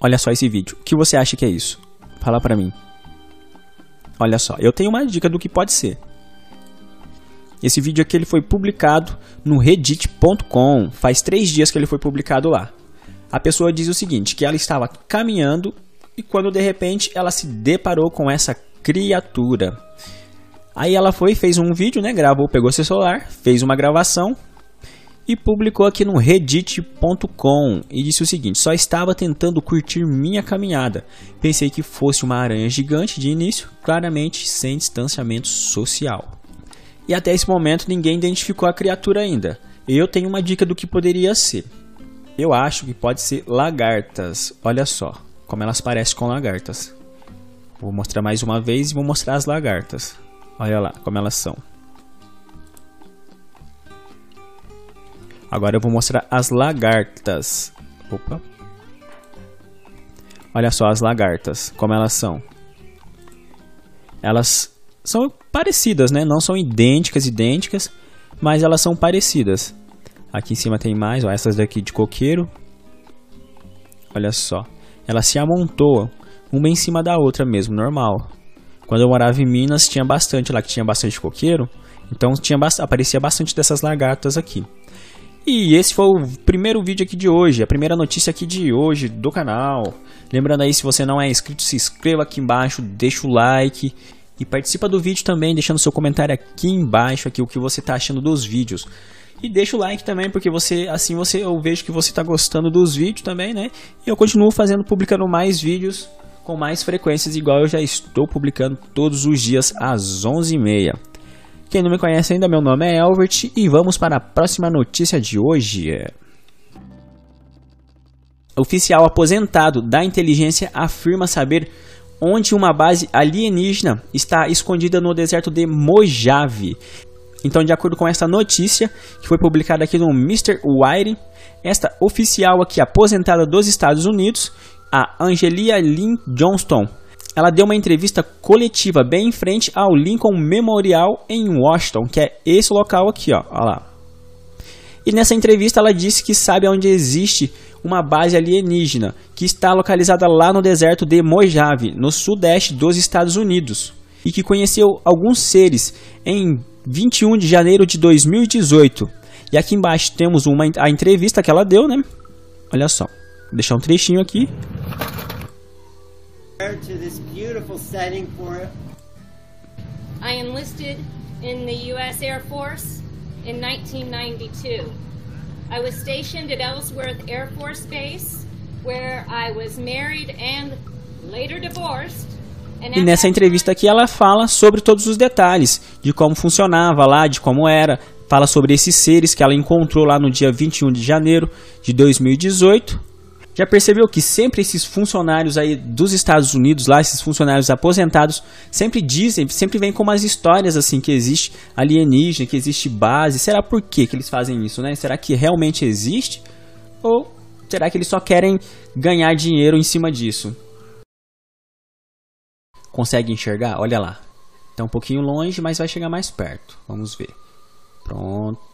Olha só esse vídeo. O que você acha que é isso? Fala pra mim. Olha só, eu tenho uma dica do que pode ser. Esse vídeo aqui ele foi publicado no reddit.com. Faz três dias que ele foi publicado lá. A pessoa diz o seguinte, que ela estava caminhando e quando de repente ela se deparou com essa criatura. Aí ela foi, fez um vídeo, né? Gravou, pegou seu celular, fez uma gravação e publicou aqui no reddit.com e disse o seguinte: só estava tentando curtir minha caminhada. Pensei que fosse uma aranha gigante de início, claramente sem distanciamento social. E até esse momento ninguém identificou a criatura ainda. Eu tenho uma dica do que poderia ser. Eu acho que pode ser lagartas. Olha só como elas parecem com lagartas. Vou mostrar mais uma vez e vou mostrar as lagartas. Olha lá como elas são. Agora eu vou mostrar as lagartas. Opa. Olha só as lagartas, como elas são. Elas são parecidas, né? Não são idênticas, idênticas, mas elas são parecidas. Aqui em cima tem mais, ó, essas daqui de coqueiro. Olha só. Elas se amontoam, uma em cima da outra mesmo, normal. Quando eu morava em Minas, tinha bastante lá, que tinha bastante coqueiro. Então tinha aparecia bastante dessas lagartas aqui. E esse foi o primeiro vídeo aqui de hoje, a primeira notícia aqui de hoje do canal. Lembrando aí, se você não é inscrito, se inscreva aqui embaixo, deixa o like e participa do vídeo também, deixando seu comentário aqui embaixo, aqui o que você está achando dos vídeos. E deixa o like também, porque você assim você eu vejo que você está gostando dos vídeos também, né? E eu continuo fazendo, publicando mais vídeos com mais frequências, igual eu já estou publicando todos os dias às 11h30. Quem não me conhece ainda, meu nome é Elvert e vamos para a próxima notícia de hoje. Oficial aposentado da inteligência afirma saber onde uma base alienígena está escondida no deserto de Mojave. Então, de acordo com essa notícia, que foi publicada aqui no Mr. Wire, esta oficial aqui aposentada dos Estados Unidos, a Angelia Lynn Johnston, ela deu uma entrevista coletiva bem em frente ao Lincoln Memorial em Washington, que é esse local aqui, ó, ó lá. E nessa entrevista ela disse que sabe onde existe uma base alienígena que está localizada lá no deserto de Mojave, no sudeste dos Estados Unidos, e que conheceu alguns seres em 21 de janeiro de 2018. E aqui embaixo temos uma a entrevista que ela deu, né? Olha só. Vou deixar um trechinho aqui to this beautiful setting for it. I enlisted in the U.S. Air Force in 1992. I was stationed at Ellsworth Air Force Base, where I was married and later divorced. E nessa entrevista aqui ela fala sobre todos os detalhes de como funcionava lá, de como era, fala sobre esses seres que ela encontrou lá no dia 21 de janeiro de 2018 já percebeu que sempre esses funcionários aí dos Estados Unidos, lá esses funcionários aposentados, sempre dizem, sempre vêm com umas histórias assim que existe alienígena, que existe base. Será por que que eles fazem isso, né? Será que realmente existe? Ou será que eles só querem ganhar dinheiro em cima disso? Consegue enxergar? Olha lá. Está um pouquinho longe, mas vai chegar mais perto. Vamos ver. Pronto.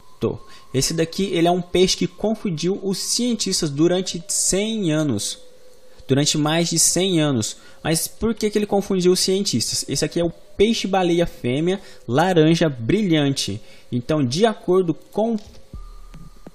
Esse daqui ele é um peixe que confundiu os cientistas durante 100 anos. Durante mais de 100 anos. Mas por que, que ele confundiu os cientistas? Esse aqui é o peixe-baleia fêmea laranja brilhante. Então, de acordo com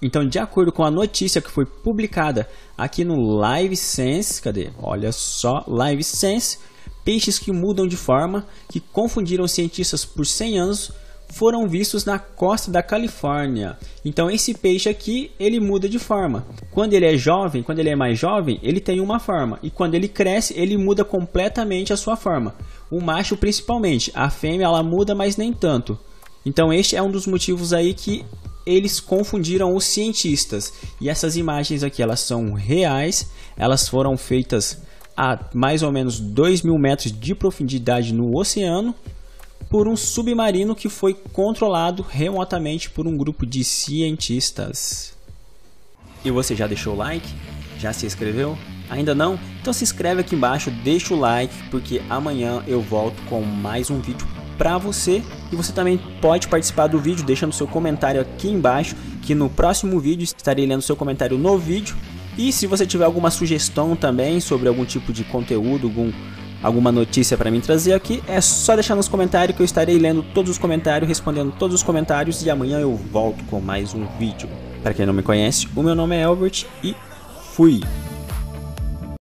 então, de acordo com a notícia que foi publicada aqui no Live Sense, cadê? Olha só, Live Sense, peixes que mudam de forma, que confundiram cientistas por 100 anos, foram vistos na costa da Califórnia. Então esse peixe aqui, ele muda de forma. Quando ele é jovem, quando ele é mais jovem, ele tem uma forma. E quando ele cresce, ele muda completamente a sua forma. O macho principalmente, a fêmea ela muda, mas nem tanto. Então este é um dos motivos aí que eles confundiram os cientistas. E essas imagens aqui, elas são reais, elas foram feitas a mais ou menos 2 mil metros de profundidade no oceano por um submarino que foi controlado remotamente por um grupo de cientistas. E você já deixou o like? Já se inscreveu? Ainda não? Então se inscreve aqui embaixo, deixa o like, porque amanhã eu volto com mais um vídeo para você. E você também pode participar do vídeo deixando seu comentário aqui embaixo, que no próximo vídeo estarei lendo seu comentário no vídeo E se você tiver alguma sugestão também sobre algum tipo de conteúdo, algum, alguma notícia para mim trazer aqui, é só deixar nos comentários que eu estarei lendo todos os comentários, respondendo todos os comentários e amanhã eu volto com mais um vídeo. Para quem não me conhece, o meu nome é Albert e fui!